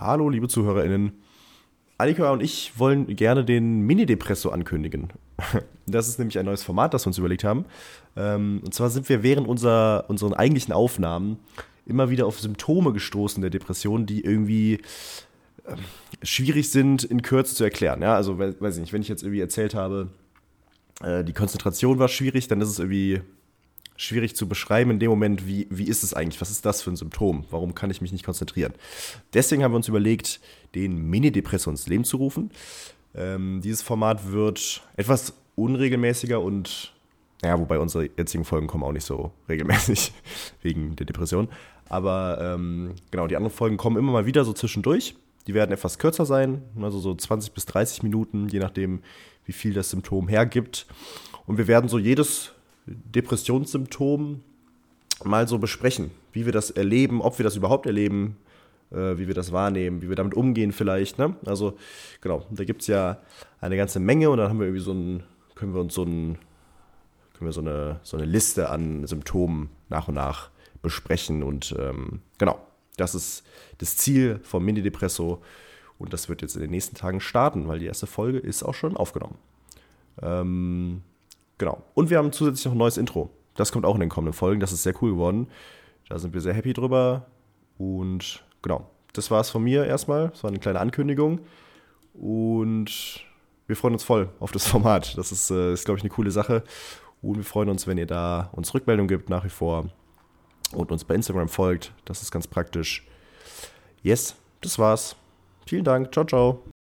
Hallo, liebe ZuhörerInnen. Annika und ich wollen gerne den Mini-Depresso ankündigen. Das ist nämlich ein neues Format, das wir uns überlegt haben. Ähm, und zwar sind wir während unserer, unseren eigentlichen Aufnahmen immer wieder auf Symptome gestoßen der Depression, die irgendwie ähm, schwierig sind, in Kürze zu erklären. Ja, also, weiß ich nicht, wenn ich jetzt irgendwie erzählt habe, äh, die Konzentration war schwierig, dann ist es irgendwie schwierig zu beschreiben in dem Moment, wie, wie ist es eigentlich, was ist das für ein Symptom, warum kann ich mich nicht konzentrieren. Deswegen haben wir uns überlegt, den Mini-Depressor ins Leben zu rufen. Ähm, dieses Format wird etwas unregelmäßiger und, ja, wobei unsere jetzigen Folgen kommen auch nicht so regelmäßig wegen der Depression. Aber ähm, genau, die anderen Folgen kommen immer mal wieder so zwischendurch. Die werden etwas kürzer sein, also so 20 bis 30 Minuten, je nachdem, wie viel das Symptom hergibt. Und wir werden so jedes Depressionssymptom mal so besprechen, wie wir das erleben, ob wir das überhaupt erleben, äh, wie wir das wahrnehmen, wie wir damit umgehen vielleicht. Ne? Also genau, da gibt es ja eine ganze Menge und dann haben wir irgendwie so ein, können wir uns so ein, können wir so eine, so eine Liste an Symptomen nach und nach besprechen und ähm, genau, das ist das Ziel vom Mini-Depresso und das wird jetzt in den nächsten Tagen starten, weil die erste Folge ist auch schon aufgenommen. Ähm, Genau. Und wir haben zusätzlich noch ein neues Intro. Das kommt auch in den kommenden Folgen. Das ist sehr cool geworden. Da sind wir sehr happy drüber. Und genau, das war es von mir erstmal. Das war eine kleine Ankündigung. Und wir freuen uns voll auf das Format. Das ist, äh, ist glaube ich, eine coole Sache. Und wir freuen uns, wenn ihr da uns Rückmeldung gibt nach wie vor und uns bei Instagram folgt. Das ist ganz praktisch. Yes, das war's. Vielen Dank. Ciao, ciao.